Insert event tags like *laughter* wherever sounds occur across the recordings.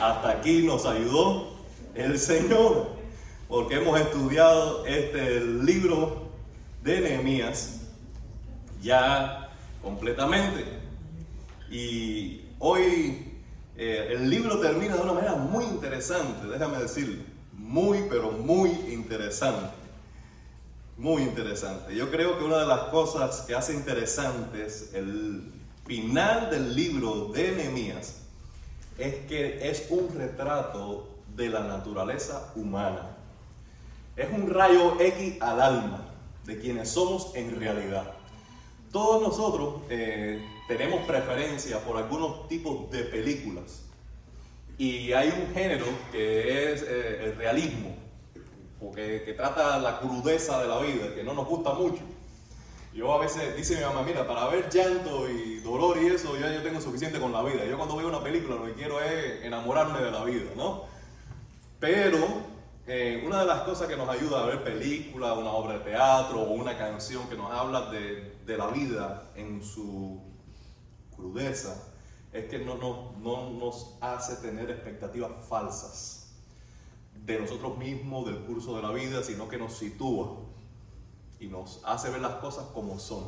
hasta aquí nos ayudó el Señor, porque hemos estudiado este libro de Nehemías ya completamente. Y hoy eh, el libro termina de una manera muy interesante, déjame decirle, muy, pero muy interesante. Muy interesante. Yo creo que una de las cosas que hace interesantes el final del libro de Nehemías es que es un retrato de la naturaleza humana. Es un rayo X al alma de quienes somos en realidad. Todos nosotros eh, tenemos preferencia por algunos tipos de películas. Y hay un género que es eh, el realismo, porque, que trata la crudeza de la vida, que no nos gusta mucho. Yo a veces, dice mi mamá, mira, para ver llanto y dolor y eso, ya yo tengo suficiente con la vida. Yo cuando veo una película lo que quiero es enamorarme de la vida, ¿no? Pero eh, una de las cosas que nos ayuda a ver películas, una obra de teatro o una canción que nos habla de, de la vida en su crudeza, es que no, no, no nos hace tener expectativas falsas de nosotros mismos, del curso de la vida, sino que nos sitúa y nos hace ver las cosas como son.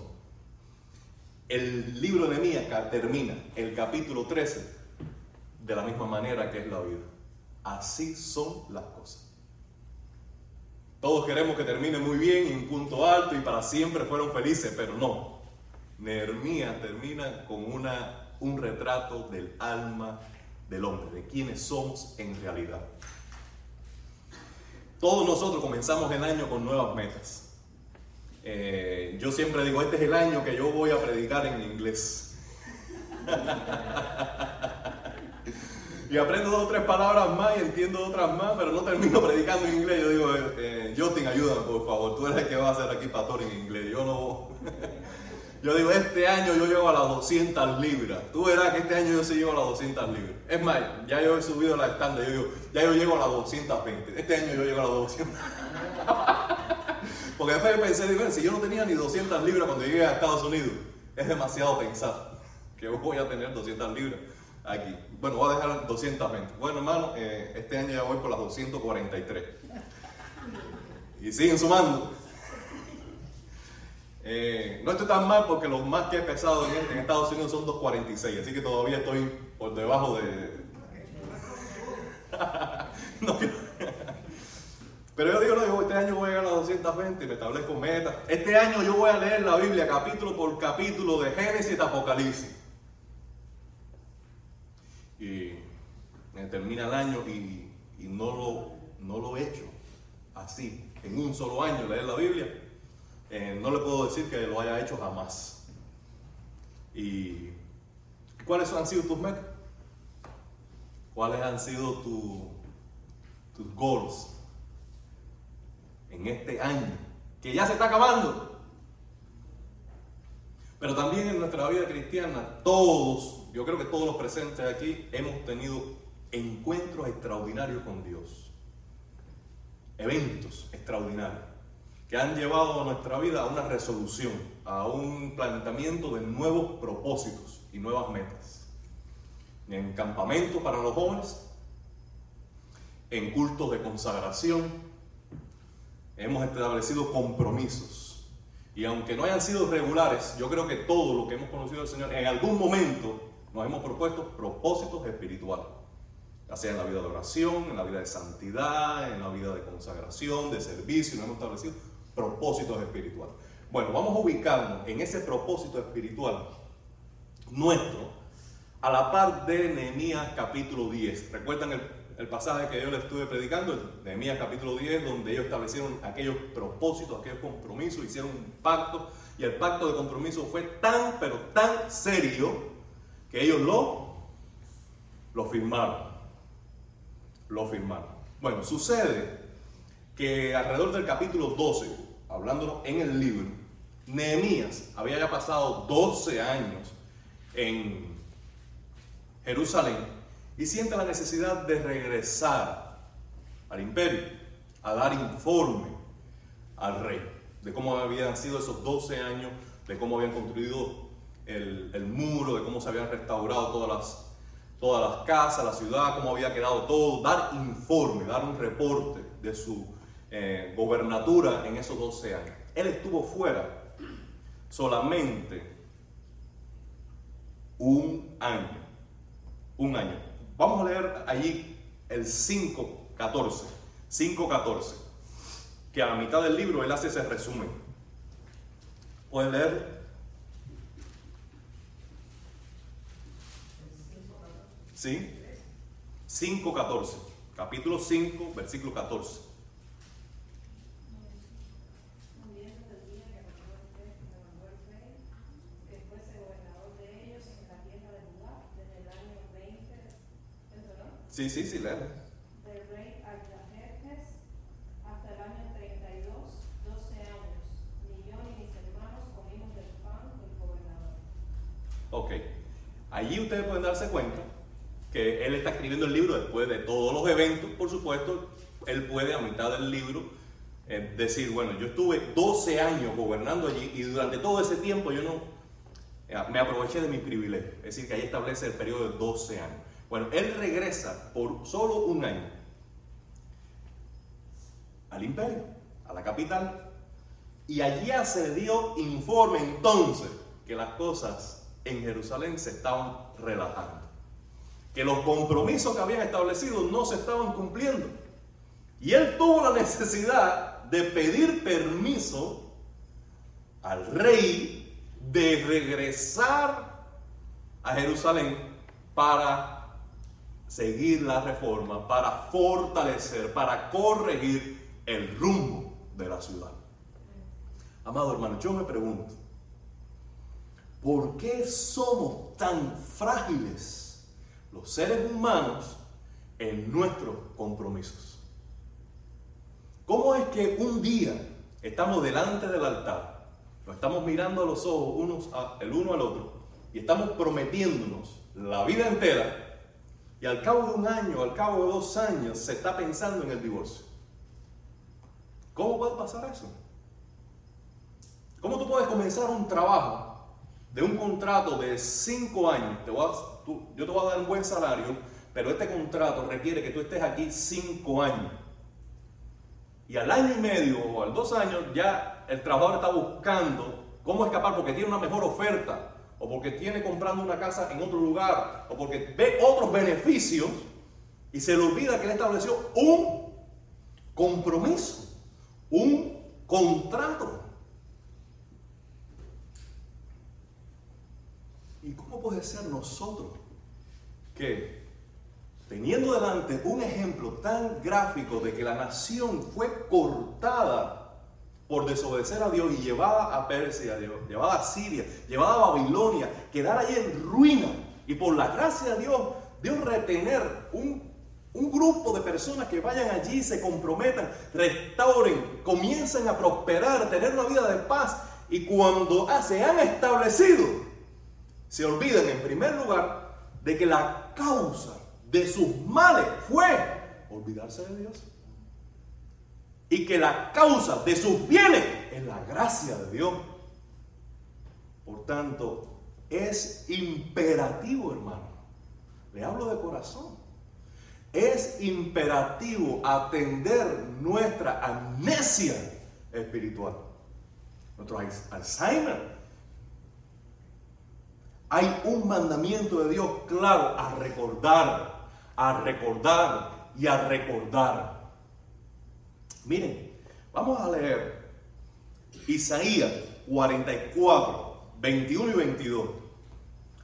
El libro de Nehemías termina el capítulo 13 de la misma manera que es la vida. Así son las cosas. Todos queremos que termine muy bien, en un punto alto y para siempre fueron felices, pero no. Nehemías termina con una, un retrato del alma del hombre, de quienes somos en realidad. Todos nosotros comenzamos el año con nuevas metas. Eh, yo siempre digo, este es el año que yo voy a predicar en inglés. y aprendo dos o tres palabras más y entiendo otras más, pero no termino predicando en inglés. Yo digo, eh, eh Justin, ayúdame por favor, tú eres el que va a hacer aquí pastor en inglés. Yo no... *laughs* yo digo, este año yo llego a las 200 libras. Tú verás que este año yo sí llego a las 200 libras. Es más, ya yo he subido la estándar, yo digo, ya yo llego a las 220. Este año yo llego a las 200. *laughs* Porque después pensé, si yo no tenía ni 200 libras cuando llegué a Estados Unidos, es demasiado pensar que voy a tener 200 libras aquí. Bueno, voy a dejar 220. Bueno, hermano, eh, este año ya voy por las 243. Y siguen sumando. Eh, no estoy tan mal porque lo más que he pesado en, Estados Unidos son 246, así que todavía estoy por debajo de... *laughs* no, pero yo digo, no, este año voy a llegar a 220 y me establezco metas. Este año yo voy a leer la Biblia capítulo por capítulo de Génesis y Apocalipsis. Y me termina el año y, no, lo, no lo he hecho así, en un solo año leer la Biblia. Eh, no le puedo decir que lo haya hecho jamás. ¿Y cuáles han sido tus metas? ¿Cuáles han sido tus goals? En este año, que ya se está acabando. Pero también en nuestra vida cristiana, todos, yo creo que todos los presentes aquí, hemos tenido encuentros extraordinarios con Dios. Eventos extraordinarios que han llevado a nuestra vida a una resolución, a un planteamiento de nuevos propósitos y nuevas metas. En campamentos para los jóvenes, en cultos de consagración, hemos establecido compromisos. Y aunque no hayan sido regulares, yo creo que todo lo que hemos conocido del Señor, en algún momento nos hemos propuesto propósitos espirituales. Ya sea en la vida de oración, en la vida de santidad, en la vida de consagración, de servicio, nos hemos establecido propósitos espirituales. Bueno, vamos a ubicarnos en ese propósito espiritual nuestro a la par de Nehemías capítulo 10. ¿Recuerdan el el pasaje que yo le estuve predicando, Nehemías capítulo 10, donde ellos establecieron aquellos propósitos, aquellos compromisos, hicieron un pacto, y el pacto de compromiso fue tan, pero tan serio, que ellos lo, lo firmaron. Lo firmaron. Bueno, sucede que alrededor del capítulo 12, hablándolo en el libro, Nehemías había ya pasado 12 años en Jerusalén y siente la necesidad de regresar al imperio, a dar informe al rey de cómo habían sido esos 12 años, de cómo habían construido el, muro, de cómo se habían restaurado todas las, todas las casas, la ciudad, cómo había quedado todo, dar informe, dar un reporte de su eh, gobernatura en esos 12 años. Él estuvo fuera solamente un año. Un año. Vamos a leer allí el 5.14. 5.14. Que a la mitad del libro él hace ese resumen. ¿Pueden leer? ¿Sí? 5.14. Capítulo 5, versículo 14. Sí, sí, sí, léelo. Del rey Artajerjes hasta el año 32, 12 años. Ni yo ni mis hermanos comimos del pan del gobernador. Ok. Allí ustedes pueden darse cuenta que él está escribiendo el libro después de todos los eventos, por supuesto. Él puede a mitad del libro eh, decir, bueno, yo estuve 12 años gobernando allí y durante todo ese tiempo yo no eh, me aproveché de mi privilegio. Es decir, que ahí establece el periodo de 12 años. Bueno, él regresa por solo un año al imperio, a la capital, y allí dio informe entonces que las cosas en Jerusalén se estaban relajando, que los compromisos que habían establecido no se estaban cumpliendo. Y él tuvo la necesidad de pedir permiso al rey de regresar a Jerusalén para seguir la reforma para fortalecer, para corregir el rumbo de la ciudad. Amado hermano, yo me pregunto, ¿por qué somos tan frágiles los seres humanos en nuestros compromisos? ¿Cómo es que un día estamos delante del altar, lo estamos mirando a los ojos unos el uno al otro y estamos prometiéndonos la vida entera y al cabo de un año, al cabo de dos años, se está pensando en el divorcio. ¿Cómo puede pasar eso? ¿Cómo tú puedes comenzar un trabajo de un contrato de cinco años? yo te voy a dar un buen salario, pero este contrato requiere que tú estés aquí cinco años. Y al año y medio o al dos años ya el trabajador está buscando cómo escapar porque tiene una mejor oferta o porque tiene comprando una casa en otro lugar, o porque ve otros beneficios y se le olvida que él estableció un compromiso, un contrato. ¿Y cómo puede ser nosotros que teniendo delante un ejemplo tan gráfico de que la nación fue cortada por desobedecer a Dios y llevada a Persia, llevada a Siria, llevada a Babilonia, quedar allí en ruina. Y por la gracia de Dios, Dios retener un, un grupo de personas que vayan allí, se comprometan, restauren, comiencen a prosperar, tener una vida de paz. Y cuando se han establecido, se olvidan en primer lugar de que la causa de sus males fue olvidarse de Dios y que la causa de sus bienes es la gracia de Dios. Por tanto, es imperativo, hermano. Le hablo de corazón. Es imperativo atender nuestra amnesia espiritual, nuestro Alzheimer. Hay un mandamiento de Dios claro a recordar, a recordar y a recordar. Miren, vamos a leer Isaías 44, 21 y 22.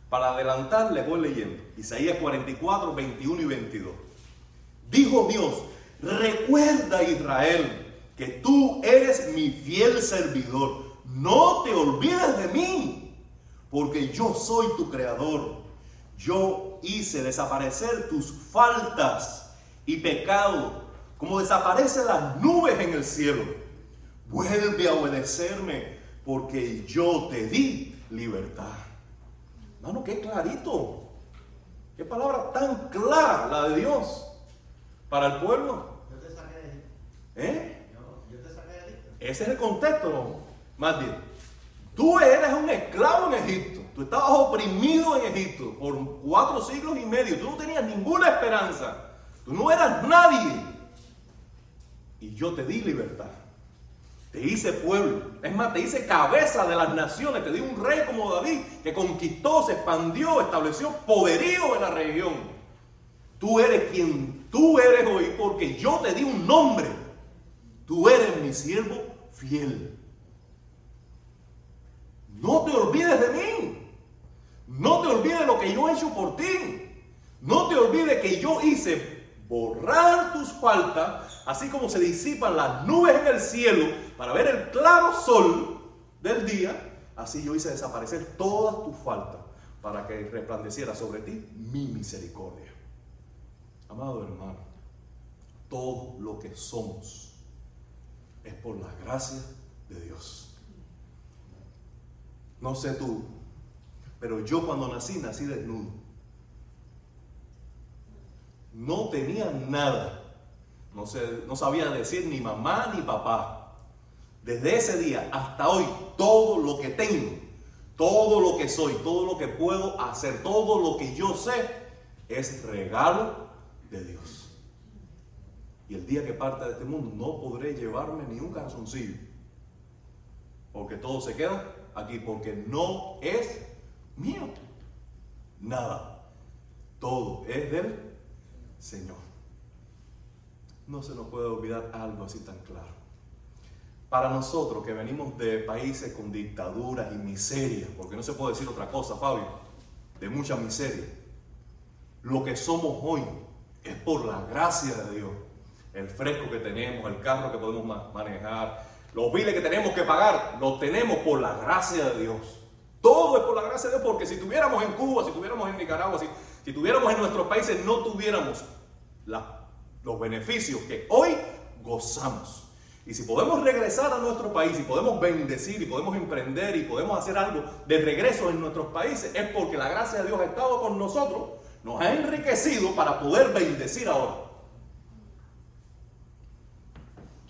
Para adelantar, les voy leyendo. Isaías 44, 21 y 22. Dijo Dios, recuerda Israel que tú eres mi fiel servidor. No te olvides de mí, porque yo soy tu creador. Yo hice desaparecer tus faltas y pecados como desaparecen las nubes en el cielo. Vuelve a obedecerme porque yo te di libertad. Mano, qué clarito. Qué palabra tan clara la de Dios para el pueblo. Yo te saqué de Egipto. ¿Eh? Yo, te saqué de Egipto. Ese es el contexto, Más bien. Tú eres un esclavo en Egipto. Tú estabas oprimido en Egipto por cuatro siglos y medio. Tú no tenías ninguna esperanza. Tú no eras nadie. Y yo te di libertad. Te hice pueblo. Es más, te hice cabeza de las naciones. Te di un rey como David que conquistó, se expandió, estableció poderío en la región. Tú eres quien tú eres hoy porque yo te di un nombre. Tú eres mi siervo fiel. No te olvides de mí. No te olvides de lo que yo he hecho por ti. No te olvides que yo hice borrar tus faltas, así como se disipan las nubes en el cielo para ver el claro sol del día. Así yo hice desaparecer todas tus faltas para que resplandeciera sobre ti mi misericordia. Amado hermano, todo lo que somos es por la gracia de Dios. No sé tú, pero yo cuando nací, nací desnudo. No tenía nada. No, sabía decir ni mamá ni papá. Desde ese día hasta hoy, todo lo que tengo, todo lo que soy, todo lo que puedo hacer, todo lo que yo sé, es regalo de Dios. Y el día que parte de este mundo no podré llevarme ni un calzoncillo. Porque todo se queda aquí, porque no es mío. Nada. Todo es del Señor. No se nos puede olvidar algo así tan claro. Para nosotros que venimos de países con dictaduras y miseria, porque no se puede decir otra cosa, Fabio, de mucha miseria, lo que somos hoy es por la gracia de Dios. El fresco que tenemos, el carro que podemos manejar, los biles que tenemos que pagar, los tenemos por la gracia de Dios. Todo es por la gracia de Dios, porque si tuviéramos en Cuba, si tuviéramos en Nicaragua, si, si tuviéramos en nuestros países, no tuviéramos los beneficios que hoy gozamos. Y si podemos regresar a nuestro país y podemos bendecir y podemos emprender y podemos hacer algo de regreso en nuestros países, es porque la gracia de Dios ha estado con nosotros, nos ha enriquecido para poder bendecir ahora.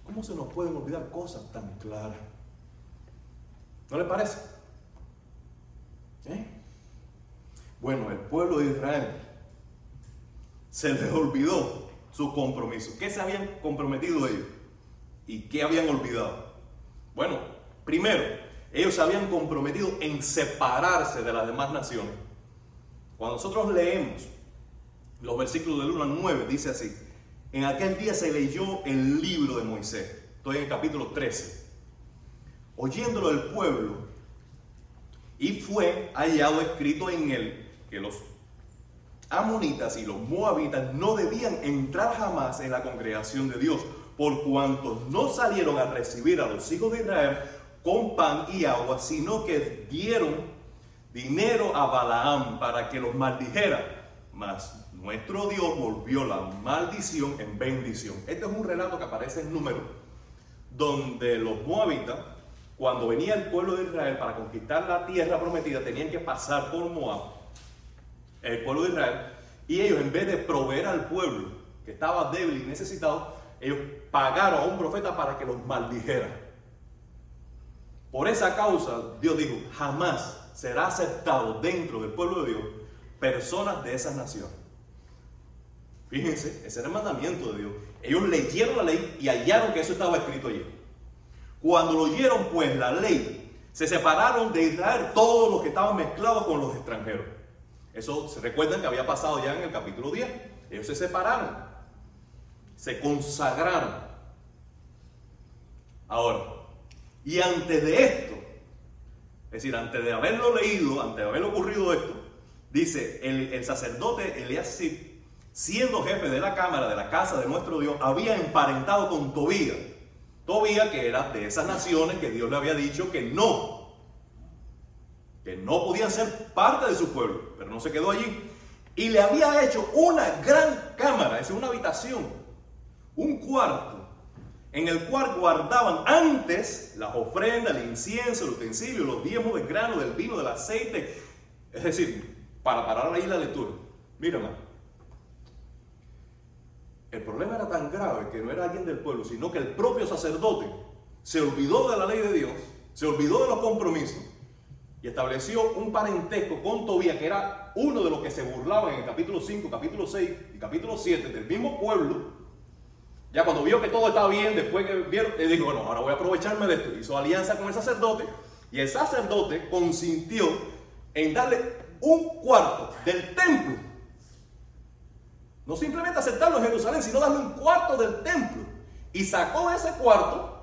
¿Cómo se nos pueden olvidar cosas tan claras? ¿No le parece? ¿Eh? Bueno, el pueblo de Israel se les olvidó su compromiso. ¿Qué se habían comprometido ellos? ¿Y qué habían olvidado? Bueno, primero, ellos se habían comprometido en separarse de las demás naciones. Cuando nosotros leemos los versículos del 1 al 9, dice así, en aquel día se leyó el libro de Moisés, estoy en el capítulo 13, oyéndolo el pueblo, y fue hallado escrito en él que los amonitas y los moabitas no debían entrar jamás en la congregación de Dios, por cuanto no salieron a recibir a los hijos de Israel con pan y agua, sino que dieron dinero a Balaam para que los maldijera. Mas nuestro Dios volvió la maldición en bendición. Este es un relato que aparece en número, donde los moabitas, cuando venía el pueblo de Israel para conquistar la tierra prometida, tenían que pasar por Moab, el pueblo de Israel, y ellos en vez de proveer al pueblo que estaba débil y necesitado, ellos pagaron a un profeta para que los maldijera. Por esa causa, Dios dijo, jamás será aceptado dentro del pueblo de Dios personas de esas naciones. Fíjense, ese era el mandamiento de Dios. Ellos leyeron la ley y hallaron que eso estaba escrito allí. Cuando lo oyeron, pues, la ley, se separaron de Israel todos los que estaban mezclados con los extranjeros. Eso se recuerdan que había pasado ya en el capítulo 10. Ellos se separaron, se consagraron. Ahora, y antes de esto, es decir, antes de haberlo leído, antes de haber ocurrido esto, dice el, sacerdote Elías siendo jefe de la cámara de la casa de nuestro Dios, había emparentado con Tobía. Tobía que era de esas naciones que Dios le había dicho que no, que no podían ser parte de su pueblo, pero no se quedó allí. Y le había hecho una gran cámara, es una habitación, un cuarto, en el cual guardaban antes las ofrendas, el incienso, el utensilio, los diezmos del grano, del vino, del aceite. Es decir, para parar ahí la lectura. Mira, hermano. El problema era tan grave que no era alguien del pueblo, sino que el propio sacerdote se olvidó de la ley de Dios, se olvidó de los compromisos y estableció un parentesco con Tobías, que era uno de los que se burlaban en el capítulo 5, capítulo 6 y capítulo 7 del mismo pueblo, ya cuando vio que todo estaba bien, después que vieron, le dijo, bueno, ahora voy a aprovecharme de esto. Hizo alianza con el sacerdote y el sacerdote consintió en darle un cuarto del templo. No simplemente aceptarlo en Jerusalén, sino darle un cuarto del templo. Y sacó ese cuarto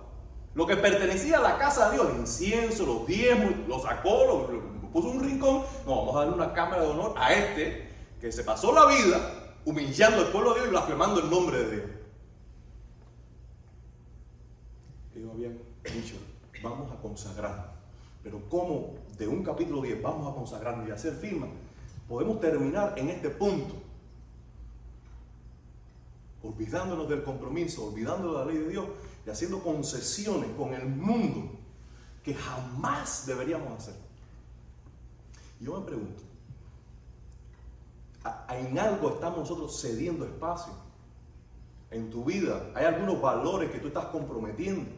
lo que pertenecía a la casa de Dios, el incienso, los diezmos, lo sacó, lo, puso en un rincón. No, vamos a darle una cámara de honor a este que se pasó la vida humillando al pueblo de Dios y blasfemando el nombre de Dios. Ellos habían dicho, vamos a consagrar. Pero ¿cómo de un capítulo 10 vamos a consagrarnos y hacer firma? Podemos terminar en este punto olvidándonos del compromiso, olvidándonos de la ley de Dios y haciendo concesiones con el mundo que jamás deberíamos hacer. Y yo me pregunto, ¿en algo estamos nosotros cediendo espacio? En tu vida hay algunos valores que tú estás comprometiendo.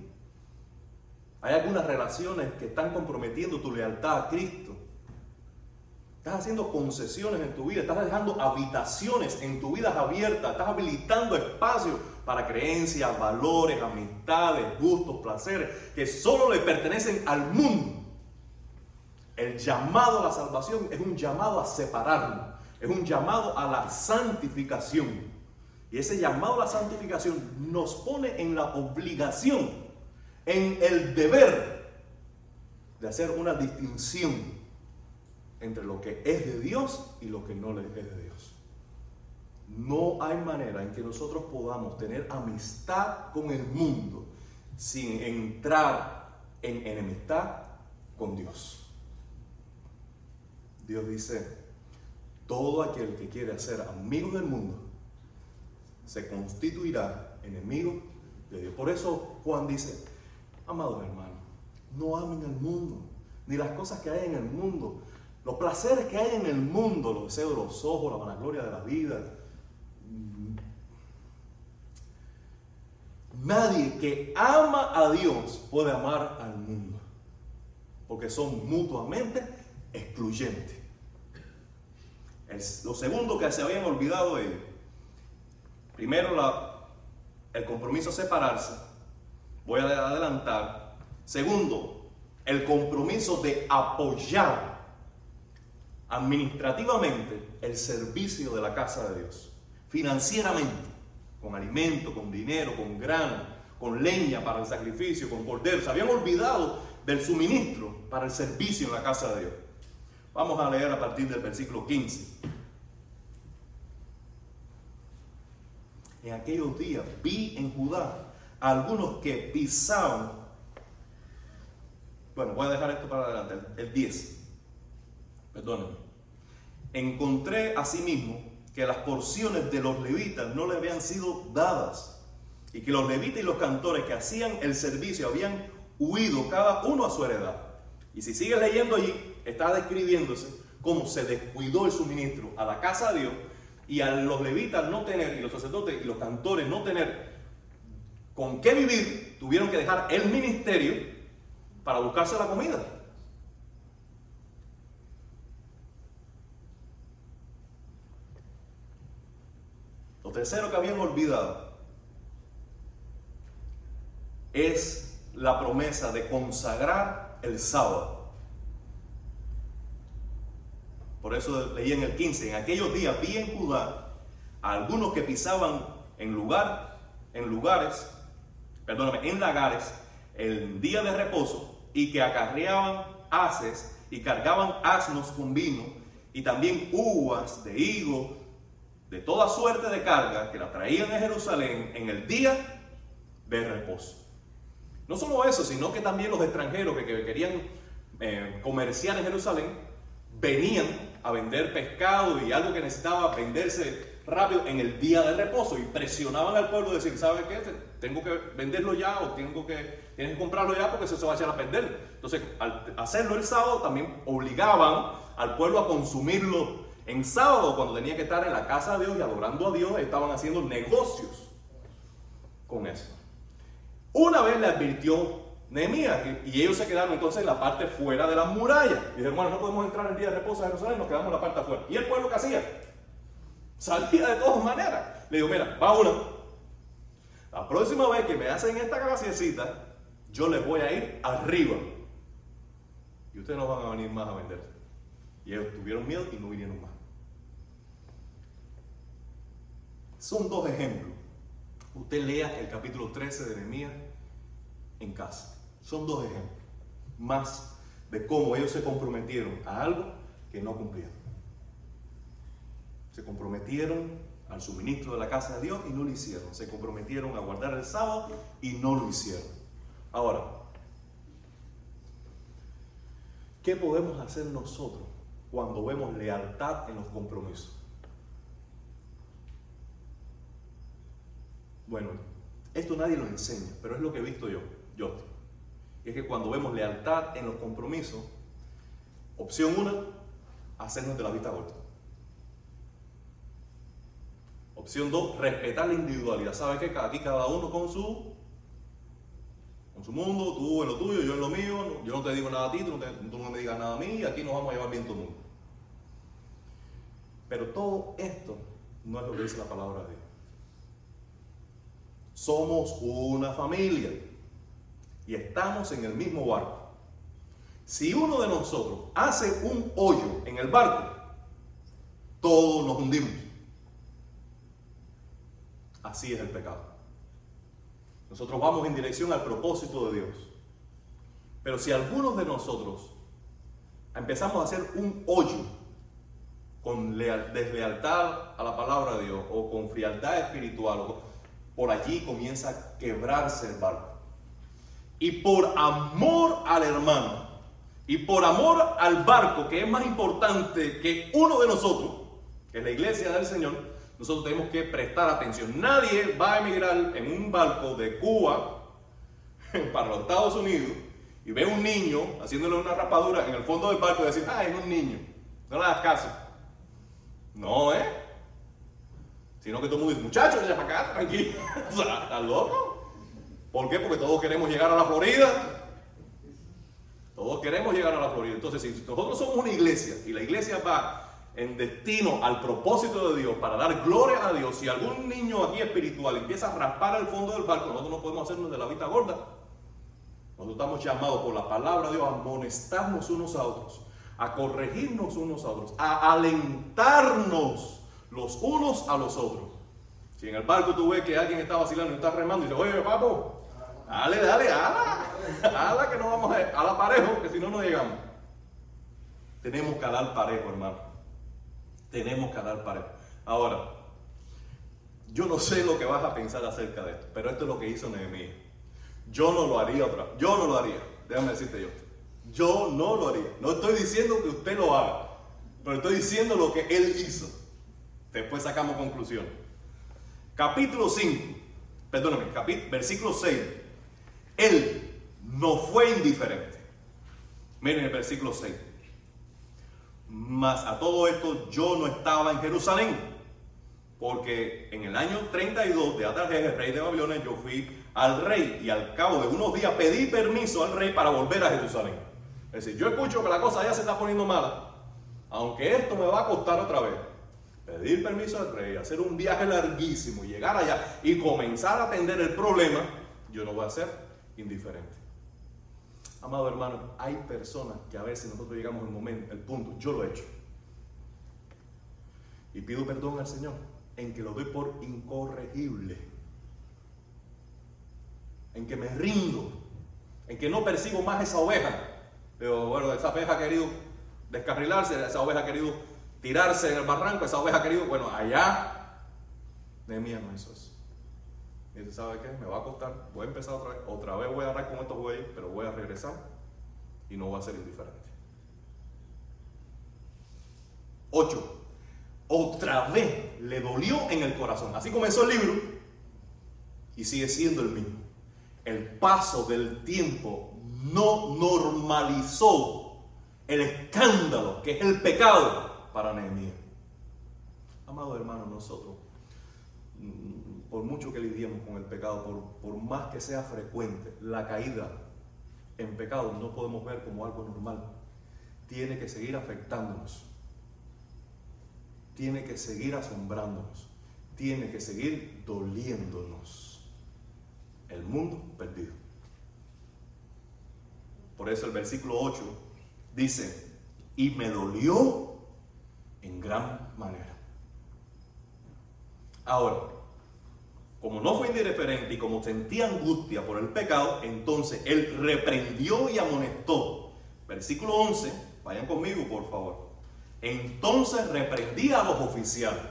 Hay algunas relaciones que están comprometiendo tu lealtad a Cristo. Estás haciendo concesiones en tu vida, estás dejando habitaciones en tu vida abiertas, estás habilitando espacio para creencias, valores, amistades, gustos, placeres que solo le pertenecen al mundo. El llamado a la salvación es un llamado a separarnos, es un llamado a la santificación. Y ese llamado a la santificación nos pone en la obligación, en el deber de hacer una distinción entre lo que es de Dios y lo que no le es de Dios. No hay manera en que nosotros podamos tener amistad con el mundo sin entrar en enemistad con Dios. Dios dice, todo aquel que quiere ser amigo del mundo se constituirá enemigo de Dios. Por eso Juan dice, amados hermanos, no amen al mundo, ni las cosas que hay en el mundo, los placeres que hay en el mundo, los deseos de los ojos, la vanagloria de la vida. Nadie que ama a Dios puede amar al mundo, porque son mutuamente excluyentes. lo segundo que se habían olvidado es, primero el compromiso a separarse, voy a adelantar. Segundo, el compromiso de apoyar administrativamente el servicio de la casa de Dios, financieramente, con alimento, con dinero, con grano, con leña para el sacrificio, con corderos. Se habían olvidado del suministro para el servicio en la casa de Dios. Vamos a leer a partir del versículo 15. En aquellos días vi en Judá a algunos que pisaban. Bueno, voy a dejar esto para adelante, el 10 perdónenme, encontré asimismo que las porciones de los levitas no le habían sido dadas y que los levitas y los cantores que hacían el servicio habían huido cada uno a su heredad. Y si sigues leyendo allí, está describiéndose cómo se descuidó el suministro a la casa de Dios y a los levitas no tener, y los sacerdotes y los cantores no tener con qué vivir, tuvieron que dejar el ministerio para buscarse la comida. Lo tercero que habían olvidado es la promesa de consagrar el sábado. Por eso leí en el 15, en aquellos días vi en Judá a algunos que pisaban en lugar, en lugares, perdóname, en lagares, el día de reposo y que acarreaban haces y cargaban asnos con vino y también uvas de higo de toda suerte de carga que la traían de Jerusalén en el día de reposo. No solo eso, sino que también los extranjeros que, querían eh, comerciar en Jerusalén venían a vender pescado y algo que necesitaba venderse rápido en el día de reposo y presionaban al pueblo decir, ¿sabe qué? Tengo que venderlo ya o tengo que, tienes que comprarlo ya porque se va a echar a perder. Entonces, al hacerlo el sábado también obligaban al pueblo a consumirlo en sábado, cuando tenía que estar en la casa de Dios y adorando a Dios, estaban haciendo negocios con eso. Una vez le advirtió Nehemías. Y, ellos se quedaron entonces en la parte fuera de la muralla. Y dijeron, hermano, no podemos entrar el día de reposo a Jerusalén, nos quedamos en la parte afuera. ¿Y el pueblo qué hacía? Salía de todas maneras. Le digo, mira, va. La próxima vez que me hacen esta graciecita, yo les voy a ir arriba. Y ustedes no van a venir más a vender. Y ellos tuvieron miedo y no vinieron más. Son dos ejemplos. Usted lea el capítulo 13 de Nehemías en casa. Son dos ejemplos más de cómo ellos se comprometieron a algo que no cumplieron. Se comprometieron al suministro de la casa de Dios y no lo hicieron. Se comprometieron a guardar el sábado y no lo hicieron. Ahora, ¿qué podemos hacer nosotros cuando vemos lealtad en los compromisos? Bueno, esto nadie lo enseña, pero es lo que he visto yo, yo. Y es que cuando vemos lealtad en los compromisos, opción una, hacernos de la vista corta. Opción dos, respetar la individualidad. ¿Sabe qué? Aquí cada uno con su, con su mundo, tú en lo tuyo, yo en lo mío, yo no te digo nada a ti, tú no, me digas nada a mí, y aquí nos vamos a llevar bien todo mundo. Pero todo esto no es lo que dice la palabra de Dios. Somos una familia y estamos en el mismo barco. Si uno de nosotros hace un hoyo en el barco, todos nos hundimos. Así es el pecado. Nosotros vamos en dirección al propósito de Dios. Pero si algunos de nosotros empezamos a hacer un hoyo con leal- deslealtad a la palabra de Dios o con frialdad espiritual, o por allí comienza a quebrarse el barco. Y por amor al hermano y por amor al barco, que es más importante que uno de nosotros, que es la iglesia del Señor, nosotros tenemos que prestar atención. Nadie va a emigrar en un barco de Cuba *laughs* para los Estados Unidos y ve un niño haciéndole una rapadura en el fondo del barco y decir, ah, es un niño. No le hagas caso. No, ¿eh? Sino que todo el mundo dice, muchachos, ya para acá, tranquilo. *laughs* O sea, ¿estás loco? ¿Por qué? Porque todos queremos llegar a la Florida. Todos queremos llegar a la Florida. Entonces, si nosotros somos una iglesia y la iglesia va en destino al propósito de Dios para dar gloria a Dios, si algún niño aquí espiritual empieza a raspar el fondo del barco, nosotros no podemos hacernos de la vista gorda. Nosotros estamos llamados por la palabra de Dios a amonestarnos unos a otros, a corregirnos unos a otros, a alentarnos los unos a los otros. Si en el barco tú ves que alguien está vacilando y está remando y dice, oye, papo, dale, dale, ala, ala que no vamos a, a la parejo, que si no, no llegamos. Tenemos que dar parejo, hermano. Tenemos que dar parejo. Ahora, yo no sé lo que vas a pensar acerca de esto, pero esto es lo que hizo Nehemías. Yo no lo haría otra Yo no lo haría. Déjame decirte yo. Yo no lo haría. No estoy diciendo que usted lo haga, pero estoy diciendo lo que él hizo. Después sacamos conclusión. Capítulo 5, perdóname, versículo 6. Él no fue indiferente. Miren el versículo 6. Mas a todo esto yo no estaba en Jerusalén, porque en el año 32 de Atarjejes, rey de Babilonia, yo fui al rey y al cabo de unos días pedí permiso al rey para volver a Jerusalén. Es decir, yo escucho que la cosa ya se está poniendo mala, aunque esto me va a costar otra vez. Pedir permiso al rey, hacer un viaje larguísimo llegar allá y comenzar a atender el problema, yo no voy a ser indiferente. Amado hermano, hay personas que a veces nosotros llegamos al momento, el punto, yo lo he hecho. Y pido perdón al Señor en que lo doy por incorregible. En que me rindo. En que no persigo más esa oveja. Pero bueno, esa oveja ha querido descarrilarse, esa oveja ha querido tirarse en el barranco, esa oveja querido, bueno, allá. Nehemías no hizo eso. Y dice, ¿sabe qué? Me va a costar. Voy a empezar otra vez. Otra vez voy a agarrar con estos bueyes, pero voy a regresar y no voy a ser indiferente. 8. Otra vez le dolió en el corazón. Así comenzó el libro y sigue siendo el mismo. El paso del tiempo no normalizó el escándalo que es el pecado para Nehemías. Amado hermano, nosotros por mucho que lidiemos con el pecado, por, por más que sea frecuente, la caída en pecado no podemos ver como algo normal. Tiene que seguir afectándonos. Tiene que seguir asombrándonos. Tiene que seguir doliéndonos. El mundo perdido. Por eso el versículo 8 dice, y me dolió en gran manera. Ahora, como no fue indiferente y como sentía angustia por el pecado, entonces él reprendió y amonestó. Versículo 11, vayan conmigo por favor. Entonces reprendía a los oficiales.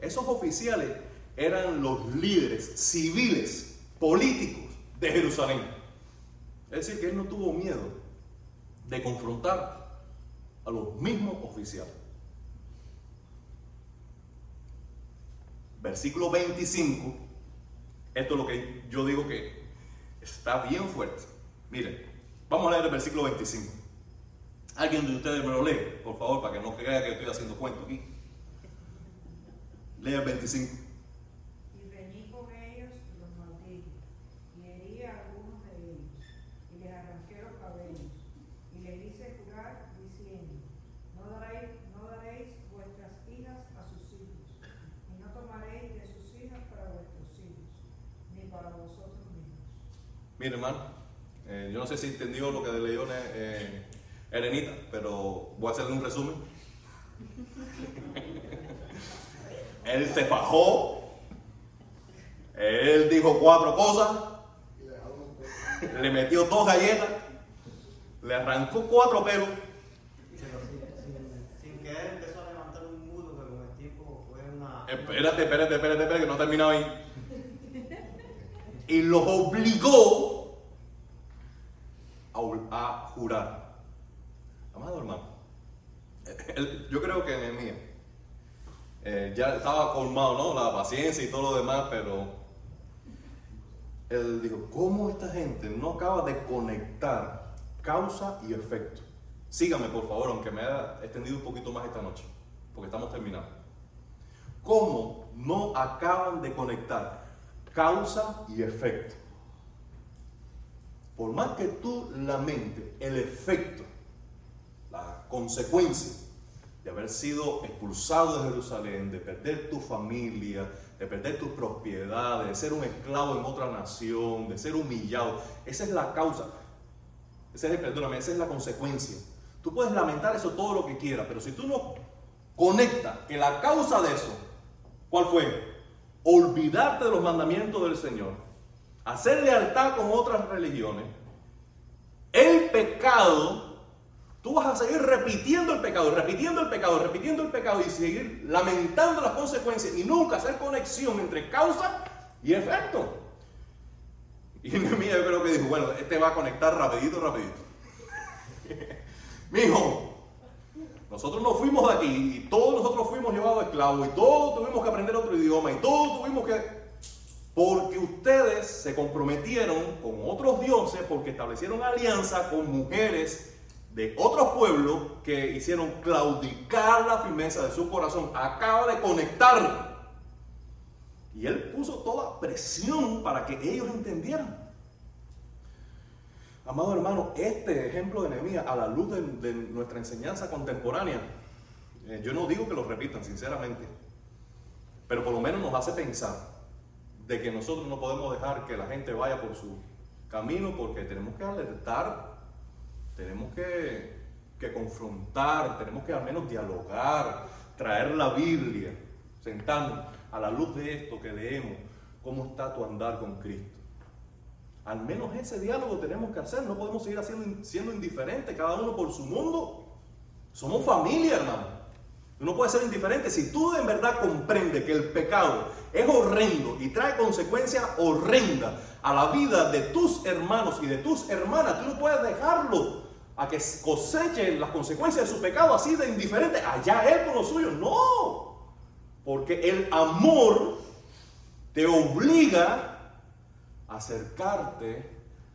Esos oficiales eran los líderes civiles, políticos de Jerusalén. Es decir, que él no tuvo miedo de confrontar a los mismos oficiales. Versículo 25, esto es lo que yo digo que está bien fuerte. Miren, vamos a leer el versículo 25. Alguien de ustedes me lo lee, por favor, para que no crea que estoy haciendo cuento aquí. Lea el 25. Y reñí con ellos y los maldije, y herí a algunos de ellos, y les arranqué los cabellos, y les hice jurar diciendo, no daréis, no daréis vuestras hijas a sus hijos, y no tomaréis de sus hijas para vuestros hijos, ni para vosotros mismos. Mire, hermano, eh, yo no sé si entendió lo que leyó eh, Erenita, pero voy a hacerle un resumen. *laughs* él se fajó, él dijo cuatro cosas, le metió dos galletas, le arrancó cuatro pelos. Sin, querer empezó a levantar un muro que con el tiempo fue una... Espérate, espérate, espérate, espérate, que no he terminado ahí. Y los obligó a, jurar. Amado hermano, yo creo que Nehemías eh, ya estaba colmado, ¿no? La paciencia y todo lo demás, pero él dijo, ¿cómo esta gente no acaba de conectar causa y efecto? Sígame, por favor, aunque me haya extendido un poquito más esta noche, porque estamos terminando. ¿Cómo no acaban de conectar causa y efecto? Por más que tú lamentes el efecto, la consecuencia de haber sido expulsado de Jerusalén, de perder tu familia, de perder tus propiedades, de ser un esclavo en otra nación, de ser humillado, esa es la causa. Esa es, perdóname, esa es la consecuencia. Tú puedes lamentar eso todo lo que quieras, pero si tú no conectas que la causa de eso, ¿cuál fue? Olvidarte de los mandamientos del Señor, hacer lealtad con otras religiones, el pecado, tú vas a seguir repitiendo el pecado, repitiendo el pecado, repitiendo el pecado y seguir lamentando las consecuencias y nunca hacer conexión entre causa y efecto. Y *laughs* Nehemías yo creo que dijo, bueno, este va a conectar rapidito, rapidito. *laughs* Mijo, nosotros nos fuimos de aquí y todos nosotros fuimos llevados esclavos y todos tuvimos que aprender otro idioma y todos tuvimos que... Porque ustedes se comprometieron con otros dioses porque establecieron alianza con mujeres de otros pueblos que hicieron claudicar la firmeza de su corazón. Acaba de conectar. Y él puso toda presión para que ellos entendieran. Amado hermano, este ejemplo de Nehemías a la luz de, nuestra enseñanza contemporánea, eh, yo no digo que lo repitan, sinceramente, pero por lo menos nos hace pensar de que nosotros no podemos dejar que la gente vaya por su camino porque tenemos que alertar, tenemos que, que confrontar, tenemos que al menos dialogar, traer la Biblia, sentarnos a la luz de esto que leemos, cómo está tu andar con Cristo. Al menos ese diálogo tenemos que hacer, no podemos seguir haciendo, siendo indiferentes, cada uno por su mundo. Somos familia, hermano. Tú no puedes ser indiferente. Si tú en verdad comprendes que el pecado es horrendo y trae consecuencias horrendas a la vida de tus hermanos y de tus hermanas, tú no puedes dejarlo a que cosechen las consecuencias de su pecado así de indiferente. Allá él con lo suyo. No. Porque el amor te obliga a acercarte,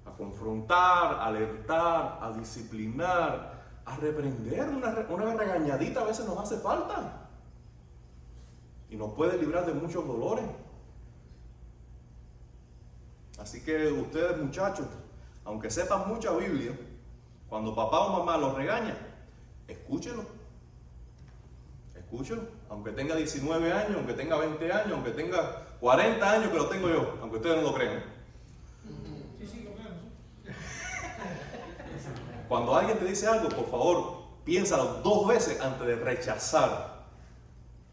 a confrontar, a alertar, a disciplinar, a reprender. Una, una regañadita a veces nos hace falta. Y nos puede librar de muchos dolores. Así que ustedes muchachos, aunque sepan mucha Biblia, cuando papá o mamá los regaña, escúchenlo. Escúchenlo. Aunque tenga 19 años, aunque tenga 20 años, aunque tenga 40 años que lo tengo yo, aunque ustedes no lo crean. Sí, sí, lo vemos. Cuando alguien te dice algo, por favor, piénsalo dos veces antes de rechazar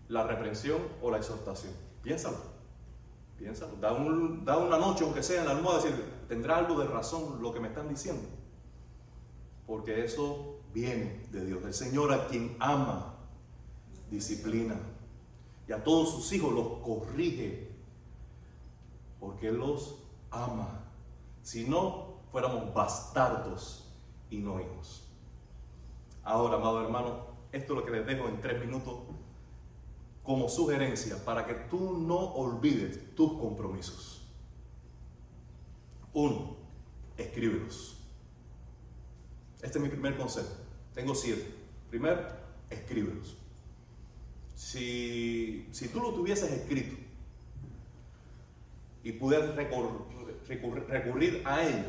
la reprensión o la exhortación. Piénsalo. Piénsalo. Da, un- da una noche, aunque sea en la almohada, decir, ¿tendrá algo de razón lo que me están diciendo? Porque eso viene de Dios. El Señor a quien ama, disciplina. Y a todos sus hijos los corrige. Porque los ama. Si no, fuéramos bastardos y no hijos. Ahora, amado hermano, esto es lo que les dejo en tres minutos como sugerencia para que tú no olvides tus compromisos. Uno, escríbelos. Este es mi primer consejo. Tengo siete. Primero, escríbelos. Si, si tú lo tuvieses escrito y pudieras recurrir a él,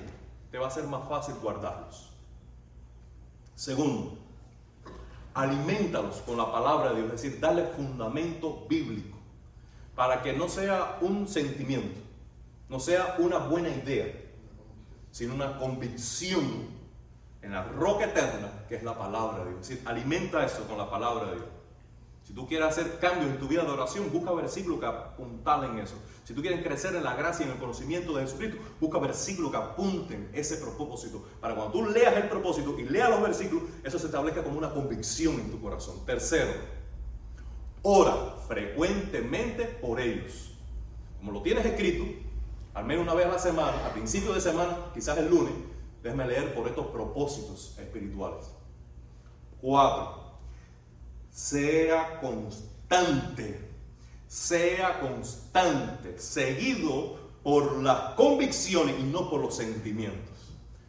te va a ser más fácil guardarlos. Segundo, alimentalos con la palabra de Dios, es decir, dale fundamento bíblico para que no sea un sentimiento, no sea una buena idea, sino una convicción en la roca eterna que es la palabra de Dios. Es decir, alimenta eso con la palabra de Dios. Si tú quieres hacer cambios en tu vida de oración, busca versículos que apuntalen eso. Si tú quieres crecer en la gracia y en el conocimiento de Jesucristo, busca versículos que apunten ese propósito. Para cuando tú leas el propósito y leas los versículos, eso se establezca como una convicción en tu corazón. Tercero, ora frecuentemente por ellos. Como lo tienes escrito, al menos una vez a la semana, a principio de semana, quizás el lunes, déjame leer por estos propósitos espirituales. Cuatro, sea constante, sea constante, seguido por las convicciones y no por los sentimientos.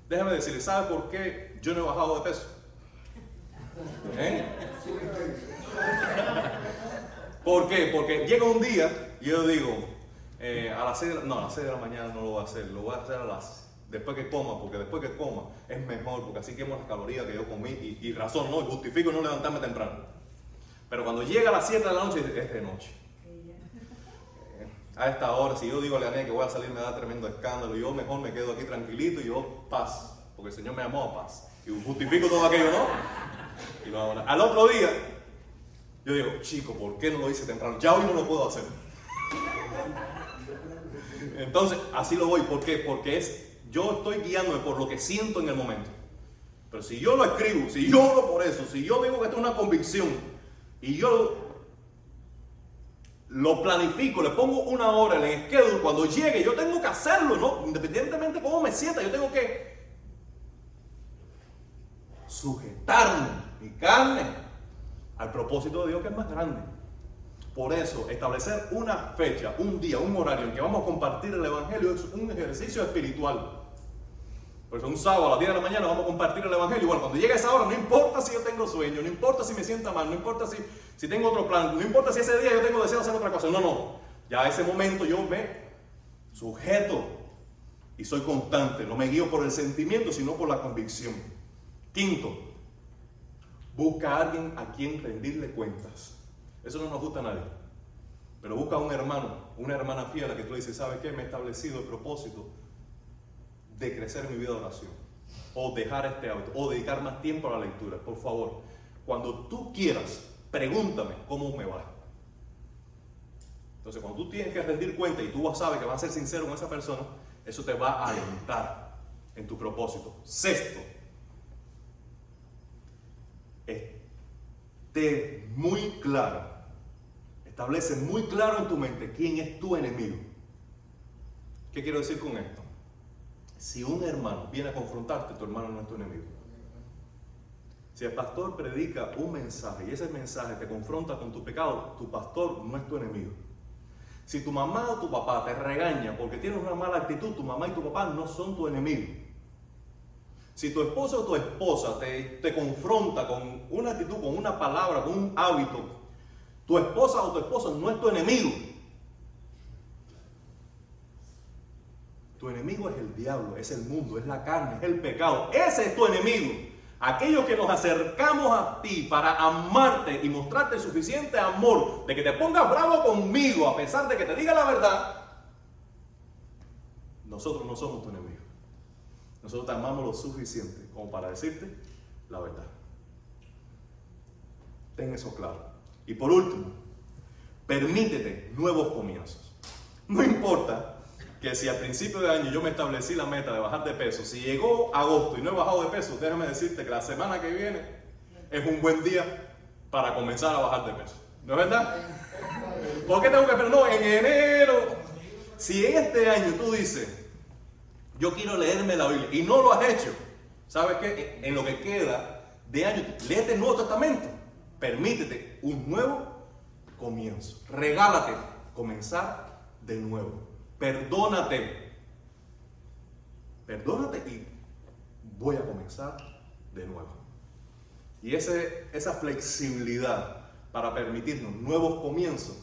Déjame decirle, ¿sabe por qué yo no he bajado de peso? ¿Eh? ¿Por qué? Porque llega un día y yo digo, eh, a las 6 de la, no, a las 6 de la mañana no lo voy a hacer, lo voy a hacer a las después que coma, porque después que coma es mejor, porque así quemo las calorías que yo comí y, y razón, no, justifico no levantarme temprano. Pero cuando llega a las 7 de la noche, es de noche. A esta hora, si yo digo a Leonel que voy a salir, me da tremendo escándalo. Yo mejor me quedo aquí tranquilito y yo paz, porque el Señor me llamó a paz. Y justifico todo aquello, ¿no? Y lo hago. Al otro día, yo digo, chico, ¿por qué no lo hice temprano? Ya hoy no lo puedo hacer. Entonces, así lo voy. ¿Por qué? Porque es, yo estoy guiándome por lo que siento en el momento. Pero si yo lo escribo, si yo oro por eso, si yo digo que esto es una convicción y yo lo planifico, le pongo una hora en el schedule, cuando llegue yo tengo que hacerlo, ¿no? Independientemente de cómo me sienta, yo tengo que sujetarme, mi carne, al propósito de Dios que es más grande. Por eso, establecer una fecha, un día, un horario en que vamos a compartir el Evangelio es un ejercicio espiritual. Por eso un sábado a las 10 de la mañana vamos a compartir el Evangelio. Bueno, cuando llegue esa hora, no importa si yo tengo sueño, no importa si me sienta mal, no importa si, si tengo otro plan, no importa si ese día yo tengo deseo de hacer otra cosa. No, no. Ya a ese momento yo me sujeto y soy constante. No me guío por el sentimiento, sino por la convicción. Quinto, busca a alguien a quien rendirle cuentas. Eso no nos gusta a nadie. Pero busca a un hermano, una hermana fiel a la que tú dices, ¿sabes qué? Me he establecido el propósito de crecer mi vida de oración. O dejar este hábito. O dedicar más tiempo a la lectura. Por favor, cuando tú quieras, pregúntame cómo me va. Entonces, cuando tú tienes que rendir cuenta y tú sabes que vas a ser sincero con esa persona, eso te va a alentar en tu propósito. Sexto, esté muy claro, establece muy claro en tu mente quién es tu enemigo. ¿Qué quiero decir con esto? Si un hermano viene a confrontarte, tu hermano no es tu enemigo. Si el pastor predica un mensaje y ese mensaje te confronta con tu pecado, tu pastor no es tu enemigo. Si tu mamá o tu papá te regaña porque tienes una mala actitud, tu mamá y tu papá no son tu enemigo. Si tu esposo o tu esposa te, te confronta con una actitud, con una palabra, con un hábito, tu esposa o tu esposo no es tu enemigo. Tu enemigo es el diablo, es el mundo, es la carne, es el pecado. Ese es tu enemigo. Aquellos que nos acercamos a ti para amarte y mostrarte suficiente amor de que te pongas bravo conmigo a pesar de que te diga la verdad, nosotros no somos tu enemigo. Nosotros te amamos lo suficiente como para decirte la verdad. Ten eso claro. Y por último, permítete nuevos comienzos. No importa que si al principio de año yo me establecí la meta de bajar de peso, si llegó agosto y no he bajado de peso, déjame decirte que la semana que viene es un buen día para comenzar a bajar de peso. ¿No es verdad? ¿Por qué tengo que esperar? No, en enero. Si en este año tú dices, yo quiero leerme la Biblia y no lo has hecho, ¿sabes qué? En lo que queda de año, léete el Nuevo Testamento. Permítete un nuevo comienzo. Regálate comenzar de nuevo. Perdónate. Perdónate y voy a comenzar de nuevo. Y esa flexibilidad para permitirnos nuevos comienzos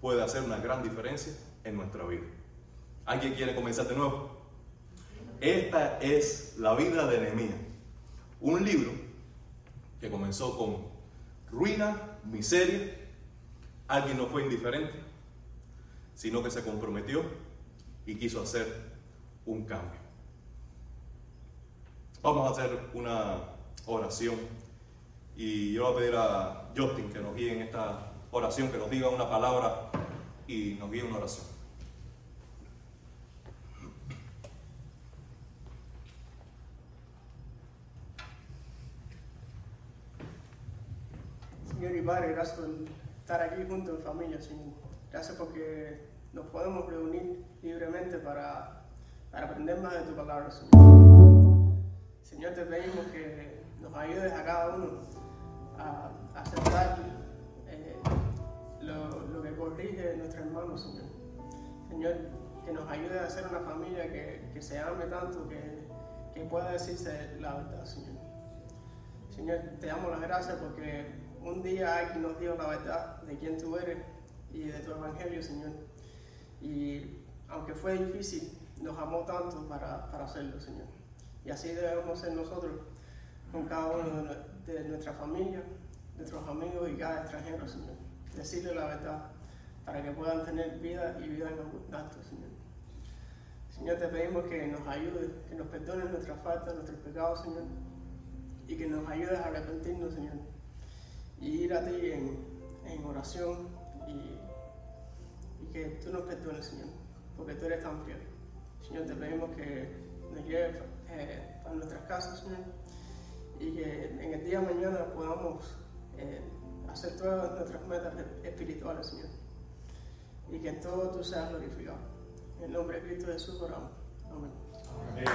puede hacer una gran diferencia en nuestra vida. ¿Alguien quiere comenzar de nuevo? Esta es la vida de Nehemías, un libro que comenzó con ruina, miseria. Alguien no fue indiferente, sino que se comprometió y quiso hacer un cambio. Vamos a hacer una oración y yo voy a pedir a Justin que nos guíe en esta oración, que nos diga una palabra y nos guíe una oración. Señor y Padre, gracias por estar aquí junto en familia, Señor. Gracias porque nos podemos reunir libremente para, para aprender más de tu palabra, Señor. Señor, te pedimos que nos ayudes a cada uno a, aceptar eh, lo, que corrige nuestro hermano, Señor. Señor, que nos ayude a ser una familia que, que se ame tanto, que, que pueda decirse la verdad, Señor. Señor, te damos las gracias porque un día alguien nos dio la verdad de quién tú eres y de tu evangelio, Señor. Y aunque fue difícil, nos amó tanto para, para hacerlo, Señor. Y así debemos ser nosotros con cada uno de, de nuestra familia, nuestros amigos y cada extranjero, Señor. Decirle la verdad para que puedan tener vida y vida en abundancia, Señor. Señor, te pedimos que nos ayudes, que nos perdones nuestras faltas, nuestros pecados, Señor. Y que nos ayudes a arrepentirnos, Señor. Y ir a ti en, en oración y, que tú nos perdones, Señor. Porque tú eres tan fiel. Señor, te pedimos que nos lleves eh, a nuestras casas, Señor. Y que en el día de mañana podamos eh, hacer todas nuestras metas espirituales, Señor. Y que en todo tú seas glorificado. En el nombre de Cristo Jesús oramos. Amén.